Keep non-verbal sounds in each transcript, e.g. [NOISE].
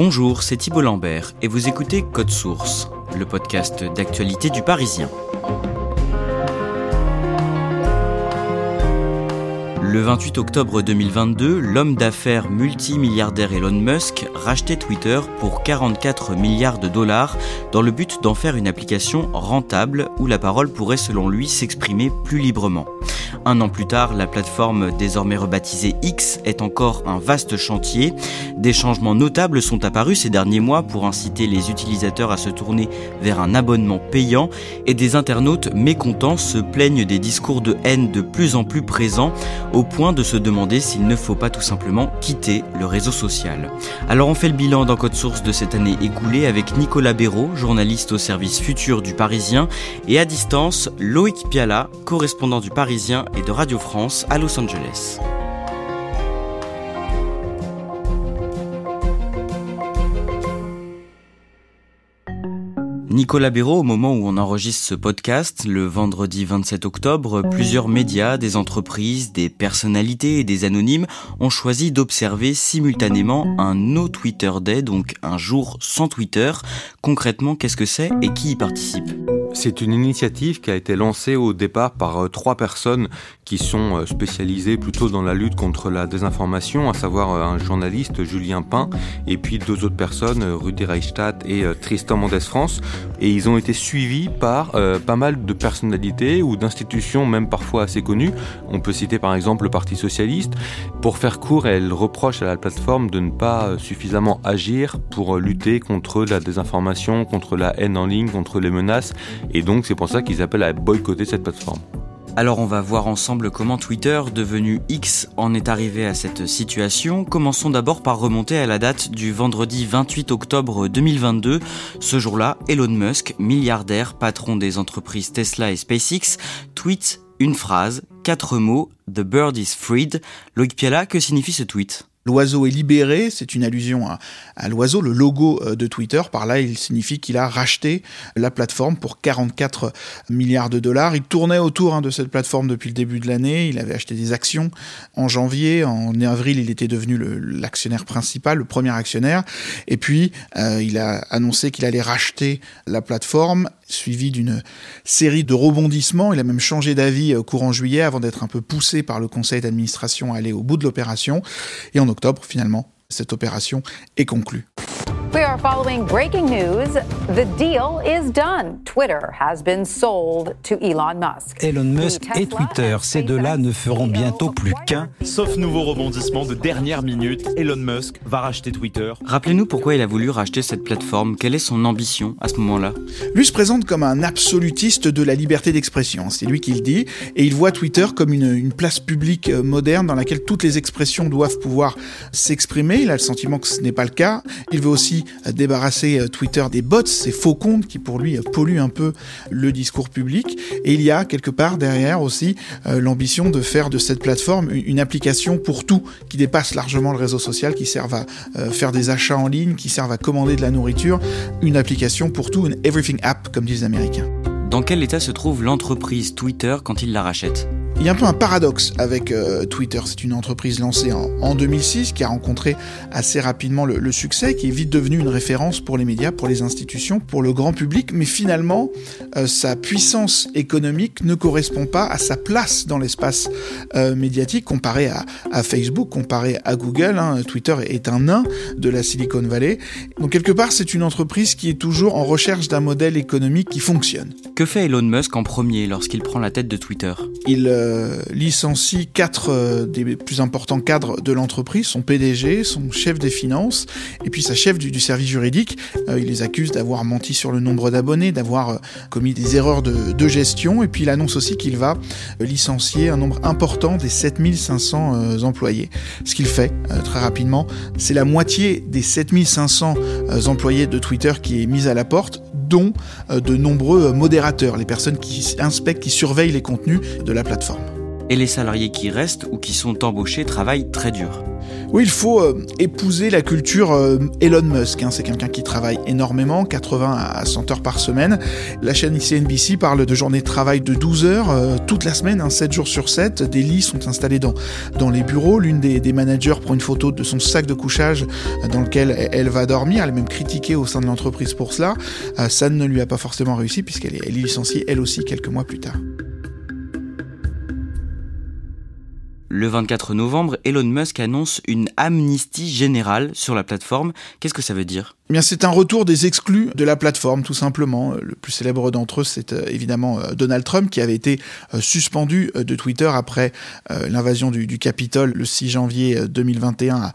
Bonjour, c'est Thibault Lambert et vous écoutez Code Source, le podcast d'actualité du Parisien. Le 28 octobre 2022, l'homme d'affaires multimilliardaire Elon Musk rachetait Twitter pour 44 milliards de dollars dans le but d'en faire une application rentable où la parole pourrait selon lui s'exprimer plus librement. Un an plus tard, la plateforme désormais rebaptisée X est encore un vaste chantier. Des changements notables sont apparus ces derniers mois pour inciter les utilisateurs à se tourner vers un abonnement payant et des internautes mécontents se plaignent des discours de haine de plus en plus présents au point de se demander s'il ne faut pas tout simplement quitter le réseau social. Alors on fait le bilan dans Code Source de cette année écoulée avec Nicolas Béraud, journaliste au service futur du Parisien, et à distance Loïc Piala, correspondant du Parisien et de Radio France à Los Angeles. Nicolas Béraud, au moment où on enregistre ce podcast, le vendredi 27 octobre, plusieurs médias, des entreprises, des personnalités et des anonymes ont choisi d'observer simultanément un No Twitter Day, donc un jour sans Twitter. Concrètement, qu'est-ce que c'est et qui y participe? C'est une initiative qui a été lancée au départ par euh, trois personnes qui sont euh, spécialisées plutôt dans la lutte contre la désinformation, à savoir euh, un journaliste Julien Pain et puis deux autres personnes, Rudy Reichstadt et Tristan Mendes France. Et ils ont été suivis par pas mal de personnalités ou d'institutions, même parfois assez connues. On peut citer par exemple le Parti Socialiste. Pour faire court, elle reproche à la plateforme de ne pas suffisamment agir pour lutter contre la désinformation, contre la haine en ligne, contre les menaces et donc c'est pour ça qu'ils appellent à boycotter cette plateforme. Alors on va voir ensemble comment Twitter, devenu X, en est arrivé à cette situation. Commençons d'abord par remonter à la date du vendredi 28 octobre 2022. Ce jour-là, Elon Musk, milliardaire, patron des entreprises Tesla et SpaceX, tweet une phrase, quatre mots, The bird is freed. Loïc Piala, que signifie ce tweet? L'oiseau est libéré, c'est une allusion à, l'oiseau, le logo euh, de Twitter. Par là, il signifie qu'il a racheté la plateforme pour 44 milliards de dollars. Il tournait autour hein, de cette plateforme depuis le début de l'année. Il avait acheté des actions en janvier. En avril, il était devenu l'actionnaire principal, le premier actionnaire. Et puis, euh, il a annoncé qu'il allait racheter la plateforme suivi d'une série de rebondissements. Il a même changé d'avis euh, courant juillet avant d'être un peu poussé par le conseil d'administration à aller au bout de l'opération. Et en octobre, finalement, cette opération est conclue. Are following breaking news. The deal is done. Twitter has been sold to Elon Musk. Elon Musk et Twitter, ces deux-là ne feront bientôt plus qu'un. Sauf nouveau rebondissement de dernière minute, Elon Musk va racheter Twitter. Rappelez-nous pourquoi il a voulu racheter cette plateforme. Quelle est son ambition à ce moment-là? Lui se présente comme un absolutiste de la liberté d'expression. C'est lui qui le dit. Et il voit Twitter comme une, une place publique euh, moderne dans laquelle toutes les expressions doivent pouvoir s'exprimer. Il a le sentiment que ce n'est pas le cas. Il veut aussi débarrasser euh, Twitter des bots, ces faux comptes qui pour lui polluent un peu le discours public. Et il y a quelque part derrière aussi euh, l'ambition de faire de cette plateforme une application pour tout, qui dépasse largement le réseau social, qui serve à euh, faire des achats en ligne, qui serve à commander de la nourriture, une application pour tout, une everything app comme disent les Américains. Dans quel état se trouve l'entreprise Twitter quand il la rachète? Il y a un peu un paradoxe avec euh, Twitter. C'est une entreprise lancée en, 2006 qui a rencontré assez rapidement le, succès, qui est vite devenue une référence pour les médias, pour les institutions, pour le grand public. Mais finalement, euh, sa puissance économique ne correspond pas à sa place dans l'espace euh, médiatique comparé à, Facebook, comparé à Google. Hein. Twitter est un nain de la Silicon Valley. Donc quelque part, c'est une entreprise qui est toujours en recherche d'un modèle économique qui fonctionne. Que fait Elon Musk en premier lorsqu'il prend la tête de Twitter Il euh, licencie quatre euh, des plus importants cadres de l'entreprise, son PDG, son chef des finances, et puis sa chef du, service juridique. Euh, il les accuse d'avoir menti sur le nombre d'abonnés, d'avoir commis des erreurs de, gestion, et puis il annonce aussi qu'il va licencier un nombre important des 7500 employés. Ce qu'il fait très rapidement, c'est la moitié des 7500 employés de Twitter qui est mise à la porte, dont de nombreux modérateurs, les personnes qui inspectent, qui surveillent les contenus de la plateforme. Et les salariés qui restent ou qui sont embauchés travaillent très dur. Oui, il faut euh, épouser la culture euh, Elon Musk. Hein. c'est quelqu'un qui travaille énormément, 80 à 100 heures par semaine. La chaîne CNBC parle de journées de travail de 12 heures euh, toute la semaine, 7 hein, jours sur 7. Des lits sont installés dans, dans les bureaux. L'une des, managers prend une photo de son sac de couchage dans lequel elle va dormir. Elle est même critiquée au sein de l'entreprise pour cela. ça ne lui a pas forcément réussi puisqu'elle est licenciée elle aussi quelques mois plus tard. Le 24 novembre, Elon Musk annonce une amnistie générale sur la plateforme. Qu'est-ce que ça veut dire? Eh bien, c'est un retour des exclus de la plateforme, tout simplement. Le plus célèbre d'entre eux, c'est euh, évidemment euh, Donald Trump, qui avait été euh, suspendu de Twitter après l'invasion du, du Capitole le 6 janvier 2021 à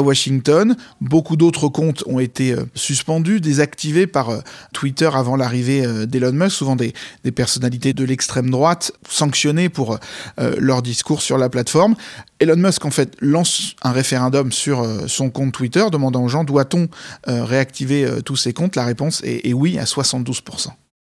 Washington. Beaucoup d'autres comptes ont été euh, suspendus, désactivés par euh, Twitter avant l'arrivée euh, d'Elon Musk, souvent des, personnalités de l'extrême droite sanctionnées pour leur discours sur la plateforme. Elon Musk, en fait, lance un référendum sur son compte Twitter, demandant aux gens doit-on réactiver tous ces comptes? La réponse est, oui à 72%.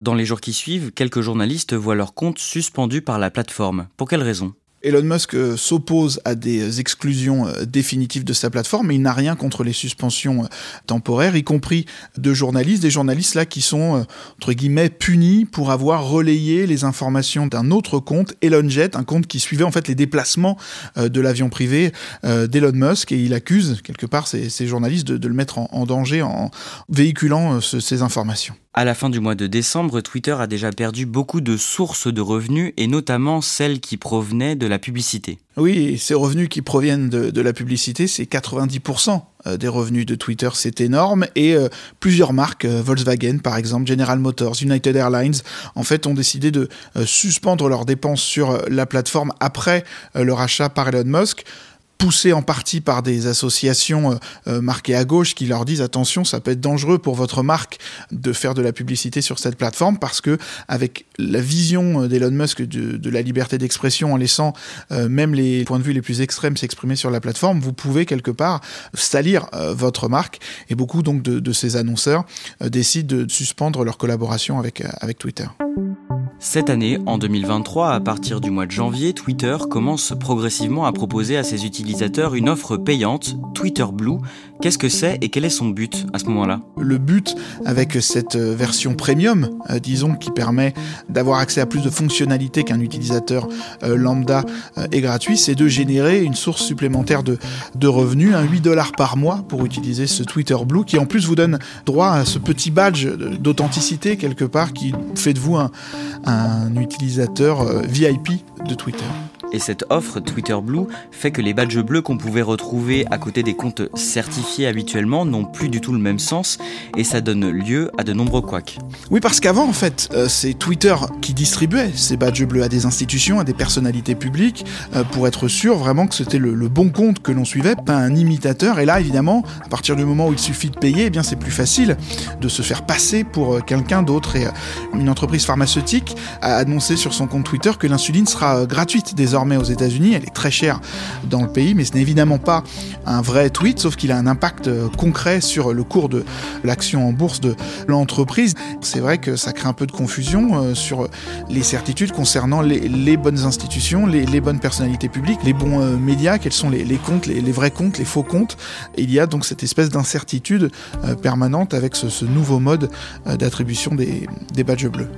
Dans les jours qui suivent, quelques journalistes voient leur compte suspendu par la plateforme. Pour quelle raison? Elon Musk euh, s'oppose à des exclusions euh, définitives de sa plateforme, mais il n'a rien contre les suspensions euh, temporaires, y compris de journalistes, des journalistes là qui sont entre guillemets punis pour avoir relayé les informations d'un autre compte, ElonJet, un compte qui suivait en fait les déplacements de l'avion privé d'Elon Musk, et il accuse quelque part ces, journalistes de, le mettre en, danger en véhiculant ces informations. À la fin du mois de décembre, Twitter a déjà perdu beaucoup de sources de revenus et notamment celles qui provenaient de la publicité. Oui, ces revenus qui proviennent de, la publicité, c'est 90% euh, des revenus de Twitter, c'est énorme. Et euh, plusieurs marques, euh, Volkswagen par exemple, General Motors, United Airlines, en fait, ont décidé de suspendre leurs dépenses sur la plateforme après le rachat par Elon Musk poussés en partie par des associations euh, euh, marquées à gauche qui leur disent attention, ça peut être dangereux pour votre marque de faire de la publicité sur cette plateforme parce que avec la vision euh, d'Elon Musk de, la liberté d'expression en laissant même les points de vue les plus extrêmes s'exprimer sur la plateforme, vous pouvez quelque part salir votre marque et beaucoup donc de, ces annonceurs décident de suspendre leur collaboration avec Twitter. Cette année, en 2023, à partir du mois de janvier, Twitter commence progressivement à proposer à ses utilisateurs une offre payante, Twitter Blue. Qu'est-ce que c'est et quel est son but à ce moment-là? Le but, avec cette euh, version premium, euh, disons, qui permet d'avoir accès à plus de fonctionnalités qu'un utilisateur euh, lambda est gratuit, c'est de générer une source supplémentaire de, revenus, un 8 dollars par mois pour utiliser ce Twitter Blue, qui en plus vous donne droit à ce petit badge d'authenticité quelque part qui fait de vous un utilisateur euh, VIP de Twitter. Et cette offre Twitter Blue fait que les badges bleus qu'on pouvait retrouver à côté des comptes certifiés habituellement n'ont plus du tout le même sens et ça donne lieu à de nombreux couacs. Oui, parce qu'avant, en fait, euh, c'est Twitter qui distribuait ces badges bleus à des institutions, à des personnalités publiques, euh, pour être sûr vraiment que c'était le, bon compte que l'on suivait, pas un imitateur. Et là, évidemment, à partir du moment où il suffit de payer, eh bien, c'est plus facile de se faire passer pour euh, quelqu'un d'autre. Et une entreprise pharmaceutique a annoncé sur son compte Twitter que l'insuline sera gratuite désormais aux États-Unis. Elle est très chère dans le pays, mais ce n'est évidemment pas un vrai tweet, sauf qu'il a un impact euh, concret sur le cours de l'action en bourse de l'entreprise. C'est vrai que ça crée un peu de confusion euh, sur les certitudes concernant les, bonnes institutions, les, bonnes personnalités publiques, les bons euh, médias, quels sont les, comptes, les, vrais comptes, les faux comptes. il y a donc cette espèce d'incertitude permanente avec ce, nouveau mode d'attribution des badges bleus.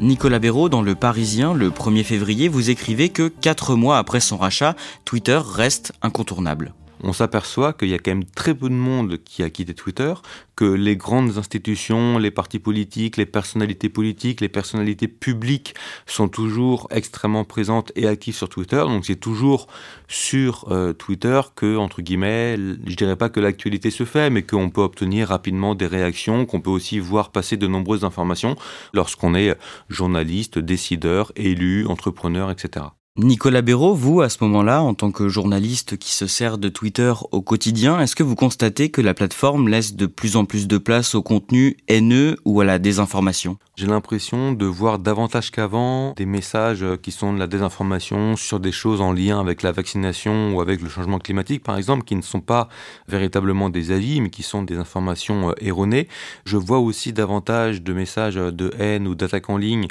Nicolas Béraud, dans Le Parisien, le 1er février, vous écrivez que 4 mois après son rachat, Twitter reste incontournable on s'aperçoit qu'il y a quand même très peu de monde qui a quitté Twitter, que les grandes institutions, les partis politiques, les personnalités politiques, les personnalités publiques sont toujours extrêmement présentes et actives sur Twitter. Donc c'est toujours sur euh, Twitter que, entre guillemets, je dirais pas que l'actualité se fait, mais qu'on peut obtenir rapidement des réactions, qu'on peut aussi voir passer de nombreuses informations lorsqu'on est journaliste, décideur, élu, entrepreneur, etc. Nicolas Béraud, vous, à ce moment-là, en tant que journaliste qui se sert de Twitter au quotidien, est-ce que vous constatez que la plateforme laisse de plus en plus de place au contenu haineux ou à la désinformation? J'ai l'impression de voir davantage qu'avant des messages qui sont de la désinformation sur des choses en lien avec la vaccination ou avec le changement climatique, par exemple, qui ne sont pas véritablement des avis, mais qui sont des informations euh, erronées. Je vois aussi davantage de messages de haine ou d'attaques en ligne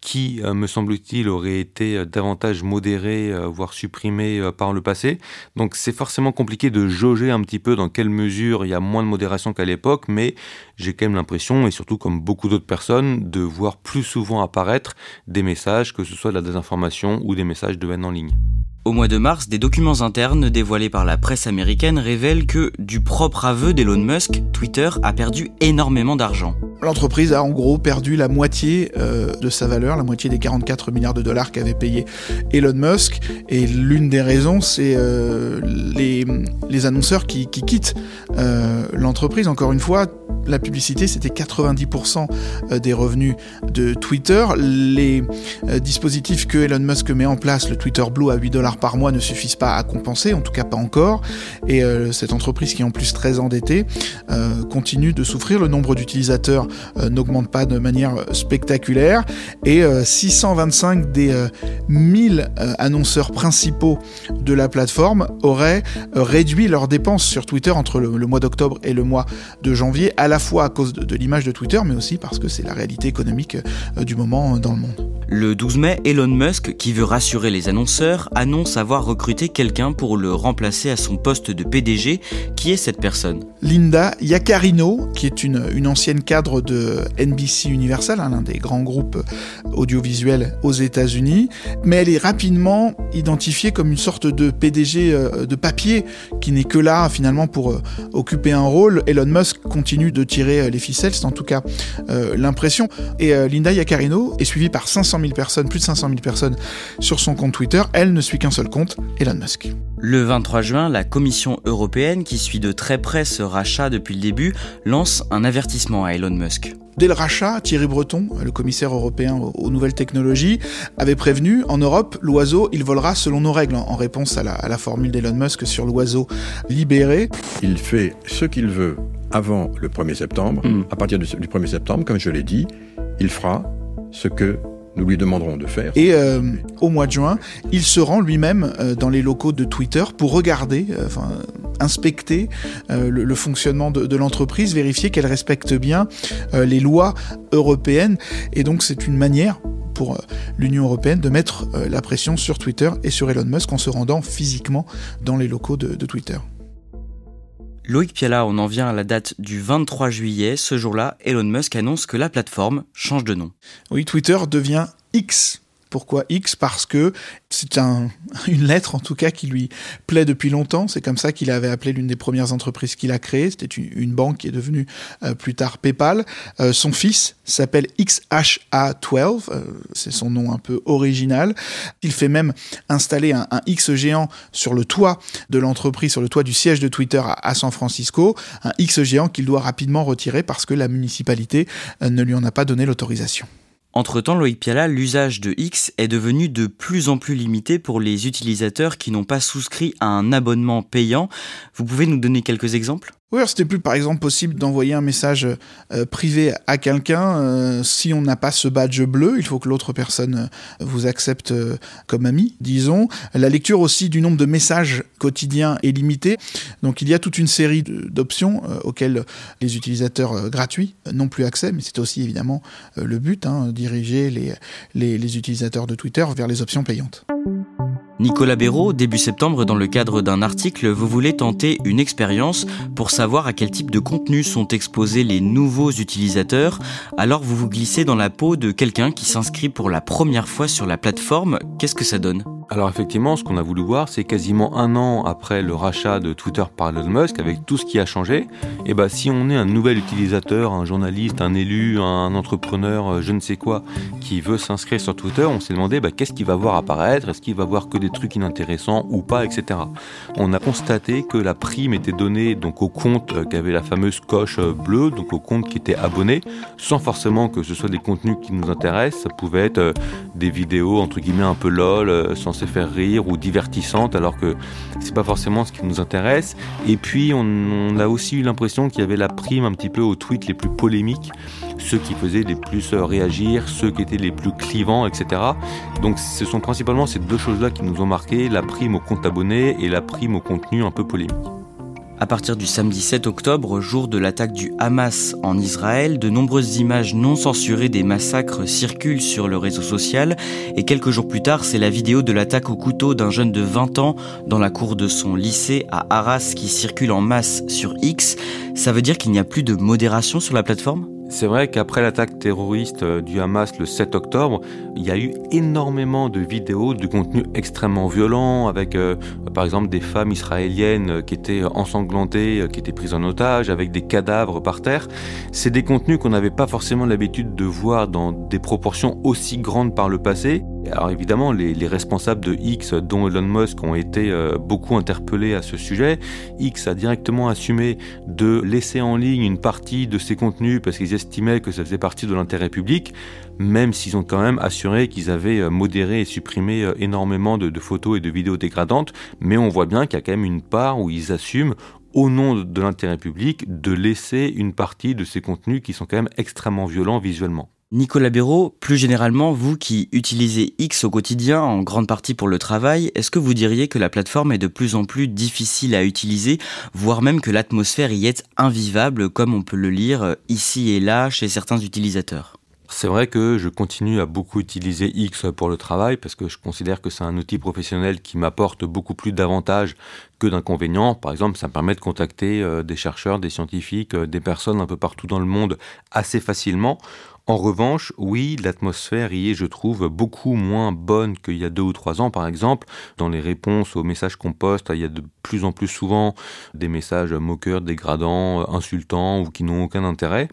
qui, euh, me semble-t-il, aurait été euh, davantage modéré, euh, voire supprimé par le passé. Donc c'est forcément compliqué de jauger un petit peu dans quelle mesure il y a moins de modération qu'à l'époque, mais j'ai quand même l'impression, et surtout comme beaucoup d'autres personnes, de voir plus souvent apparaître des messages, que ce soit de la désinformation ou des messages de haine en ligne. Au mois de mars, des documents internes dévoilés par la presse américaine révèlent que, du propre aveu d'Elon Musk, Twitter a perdu énormément d'argent. L'entreprise a en gros perdu la moitié euh, de sa valeur, la moitié des 44 milliards de dollars qu'avait payé Elon Musk. Et l'une des raisons, c'est euh, les, annonceurs qui, qui quittent euh, l'entreprise. Encore une fois, la publicité, c'était 90% des revenus de Twitter. Les dispositifs que Elon Musk met en place, le Twitter Blue à 8 dollars par mois, ne suffisent pas à compenser, en tout cas pas encore. Et cette entreprise qui est en plus très endettée continue de souffrir. Le nombre d'utilisateurs n'augmente pas de manière spectaculaire et 625 euh, des 1000 euh, annonceurs principaux de la plateforme auraient réduit leurs dépenses sur Twitter entre le, mois d'octobre et le mois de janvier, à la fois à cause de, l'image de Twitter, mais aussi parce que c'est la réalité économique du moment dans le monde. Le 12 mai, Elon Musk, qui veut rassurer les annonceurs, annonce avoir recruté quelqu'un pour le remplacer à son poste de PDG. Qui est cette personne? Linda Yacarino, qui est une, une ancienne cadre de NBC Universal, hein, l'un des grands groupes audiovisuels aux États-Unis, mais elle est rapidement identifiée comme une sorte de PDG euh, de papier qui n'est que là finalement pour euh, occuper un rôle. Elon Musk continue de tirer euh, les ficelles, c'est en tout cas l'impression. Et Linda Yaccarino est suivie par 500 000 personnes, plus de 500 000 personnes sur son compte Twitter. Elle ne suit qu'un seul compte, Elon Musk. Le 23 juin, la Commission européenne, qui suit de très près ce rachat depuis le début, lance un avertissement à Elon Musk. Dès le rachat, Thierry Breton, le commissaire européen aux nouvelles technologies, avait prévenu en Europe, l'oiseau, il volera selon nos règles, en réponse à la, formule d'Elon Musk sur l'oiseau libéré. Il fait ce qu'il veut avant le 1er septembre. Hmm. À partir du 1er septembre, comme je l'ai dit, il fera ce que nous lui demanderons de faire. Et euh, au mois de juin, il se rend lui-même euh, dans les locaux de Twitter pour regarder, euh, inspecter le, fonctionnement de, l'entreprise, vérifier qu'elle respecte bien les lois européennes. Et donc c'est une manière pour l'Union européenne de mettre la pression sur Twitter et sur Elon Musk en se rendant physiquement dans les locaux de Twitter. Loïc Piala, on en vient à la date du 23 juillet. Ce jour-là, Elon Musk annonce que la plateforme change de nom. Oui, Twitter devient X pourquoi X Parce que c'est un, [LAUGHS] une lettre en tout cas qui lui plaît depuis longtemps. C'est comme ça qu'il avait appelé l'une des premières entreprises qu'il a créées. C'était une, banque qui est devenue euh, plus tard PayPal. Euh, son fils s'appelle XHA12. Euh, c'est son nom un peu original. Il fait même installer un, X géant sur le toit de l'entreprise, sur le toit du siège de Twitter à San Francisco. Un X géant qu'il doit rapidement retirer parce que la municipalité ne lui en a pas donné l'autorisation. Entre-temps, Loïc Piala, l'usage de X est devenu de plus en plus limité pour les utilisateurs qui n'ont pas souscrit à un abonnement payant. Vous pouvez nous donner quelques exemples? Oui, c'était plus par exemple possible d'envoyer un message euh, privé à quelqu'un euh, si on n'a pas ce badge bleu. Il faut que l'autre personne euh, vous accepte comme ami, disons. La lecture aussi du nombre de messages quotidiens est limitée. Donc il y a toute une série d'options auxquelles les utilisateurs gratuits n'ont plus accès, mais c'est aussi évidemment le but, hein, diriger les utilisateurs de Twitter vers les options payantes. Nicolas Béraud, début septembre, dans le cadre d'un article, vous voulez tenter une expérience pour savoir à quel type de contenu sont exposés les nouveaux utilisateurs. Alors vous vous glissez dans la peau de quelqu'un qui s'inscrit pour la première fois sur la plateforme. Qu'est-ce que ça donne? Alors effectivement, ce qu'on a voulu voir, c'est quasiment un an après le rachat de Twitter par Elon Musk, avec tout ce qui a changé, et eh ben si on est un nouvel utilisateur, un journaliste, un élu, un entrepreneur, euh, je ne sais quoi, qui veut s'inscrire sur Twitter, on s'est demandé bah, qu'est-ce qu'il va voir apparaître, est-ce qu'il va voir que des trucs inintéressants ou pas, etc. On a constaté que la prime était donnée donc au compte euh, qui avait la fameuse coche euh, bleue, donc au compte qui était abonné, sans forcément que ce soit des contenus qui nous intéressent. Ça pouvait être des vidéos entre guillemets un peu lol, sans faire rire ou divertissante, alors que c'est pas forcément ce qui nous intéresse. Et puis on, a aussi eu l'impression qu'il y avait la prime un petit peu aux tweets les plus polémiques, ceux qui faisaient les plus euh, réagir, ceux qui étaient les plus clivants, etc. Donc ce sont principalement ces deux choses-là qui nous ont marqué, la prime au compte abonné et la prime au contenu un peu polémique. À partir du samedi 7 octobre, jour de l'attaque du Hamas en Israël, de nombreuses images non censurées des massacres circulent sur le réseau social et quelques jours plus tard, c'est la vidéo de l'attaque au couteau d'un jeune de 20 ans dans la cour de son lycée à Arras qui circule en masse sur X. Ça veut dire qu'il n'y a plus de modération sur la plateforme? C'est vrai qu'après l'attaque terroriste euh, du Hamas le 7 octobre, il y a eu énormément de vidéos de contenu extrêmement violent avec euh, par exemple des femmes israéliennes euh, qui étaient ensanglantées, qui étaient prises en otage, avec des cadavres par terre. C'est des contenus qu'on n'avait pas forcément l'habitude de voir dans des proportions aussi grandes par le passé. Alors évidemment, les, les, responsables de X, dont Elon Musk, ont été beaucoup interpellés à ce sujet. X a directement assumé de laisser en ligne une partie de ses contenus parce qu'ils estimaient que ça faisait partie de l'intérêt public, même s'ils ont quand même assuré qu'ils avaient euh, modéré et supprimé euh, énormément de, de photos et de vidéos dégradantes. Mais on voit bien qu'il y a quand même une part où ils assument au nom de l'intérêt public, de laisser une partie de ces contenus qui sont quand même extrêmement violents visuellement. Nicolas Béraud, plus généralement, vous qui utilisez X au quotidien, en grande partie pour le travail, est-ce que vous diriez que la plateforme est de plus en plus difficile à utiliser, voire même que l'atmosphère y est invivable, comme on peut le lire euh, ici et là chez certains utilisateurs? C'est vrai que je continue à beaucoup utiliser X pour le travail parce que je considère que c'est un outil professionnel qui m'apporte beaucoup plus d'avantages que d'inconvénients. Par exemple, ça me permet de contacter euh, des chercheurs, des scientifiques, euh, des personnes un peu partout dans le monde assez facilement. En revanche, oui, l'atmosphère y est, je trouve, beaucoup moins bonne qu'il y a deux ou trois ans, par exemple. Dans les réponses aux messages qu'on poste, il y a de plus en plus souvent des messages moqueurs, dégradants, insultants ou qui n'ont aucun intérêt.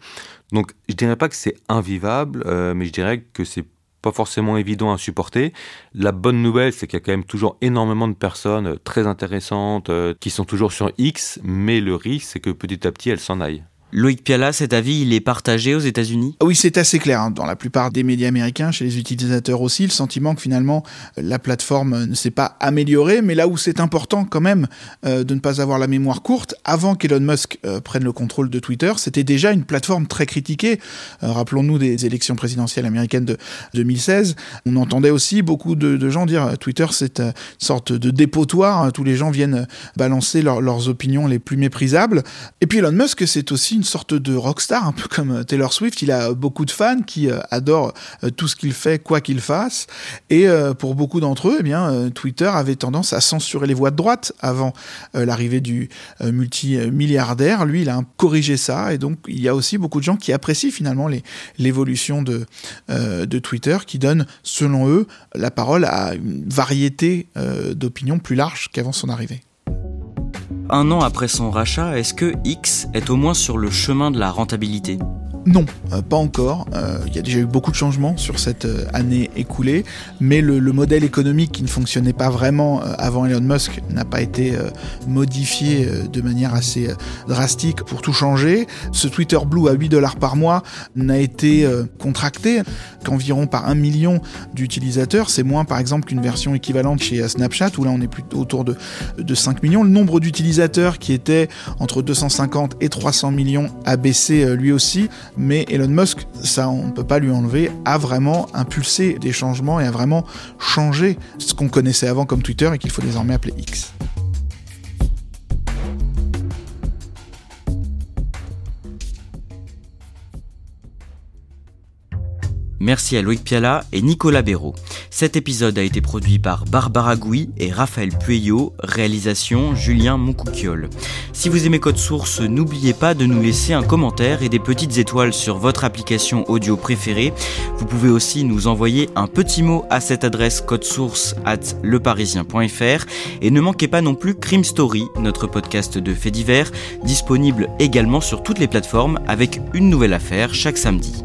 Donc, je dirais pas que c'est invivable, euh, mais je dirais que c'est pas forcément évident à supporter. La bonne nouvelle, c'est qu'il y a quand même toujours énormément de personnes très intéressantes euh, qui sont toujours sur X, mais le risque, c'est que petit à petit, elles s'en aillent. Loïc Piala, cet avis, il est partagé aux États-Unis? Oui, c'est assez clair. Hein. Dans la plupart des médias américains, chez les utilisateurs aussi, le sentiment que finalement la plateforme ne s'est pas améliorée, mais là où c'est important quand même euh, de ne pas avoir la mémoire courte, avant qu'Elon Musk euh, prenne le contrôle de Twitter, c'était déjà une plateforme très critiquée. Euh, rappelons-nous des élections présidentielles américaines de 2016. On entendait aussi beaucoup de, gens dire Twitter, c'est une sorte de dépotoir. Hein. Tous les gens viennent balancer leurs opinions les plus méprisables. Et puis Elon Musk, c'est aussi une sorte de rockstar, un peu comme euh, Taylor Swift. Il a beaucoup de fans qui euh, adorent euh, tout ce qu'il fait, quoi qu'il fasse. Et pour beaucoup d'entre eux, eh bien, Twitter avait tendance à censurer les voix de droite avant l'arrivée du multimilliardaire. Lui, il a corrigé ça. Et donc, il y a aussi beaucoup de gens qui apprécient finalement l'évolution de, de Twitter, qui donne, selon eux, la parole à une variété d'opinions plus large qu'avant son arrivée un an après son rachat, est-ce que X est au moins sur le chemin de la rentabilité? Non, euh, pas encore. Euh, il y a déjà eu beaucoup de changements sur cette euh, année écoulée, mais le, modèle économique qui ne fonctionnait pas vraiment avant Elon Musk n'a pas été modifié de manière assez drastique pour tout changer. Ce Twitter Blue à 8 dollars par mois n'a été contracté qu'environ par un million d'utilisateurs. C'est moins par exemple qu'une version équivalente chez Snapchat où là on est plutôt autour de, de 5 millions. Le nombre d'utilisateurs qui était entre 250 et 300 millions a baissé lui aussi mais Elon Musk, ça on ne peut pas lui enlever, a vraiment impulsé des changements et a vraiment changé ce qu'on connaissait avant comme Twitter et qu'il faut désormais appeler X. Merci à Loïc Piala et Nicolas Béraud. Cet épisode a été produit par Barbara Gouy et Raphaël Pueyo, réalisation Julien Moncouquiole. Si vous aimez Code Source, n'oubliez pas de nous laisser un commentaire et des petites étoiles sur votre application audio préférée. Vous pouvez aussi nous envoyer un petit mot à cette adresse source at leparisien.fr et ne manquez pas non plus Crime Story, notre podcast de faits divers, disponible également sur toutes les plateformes avec une nouvelle affaire chaque samedi.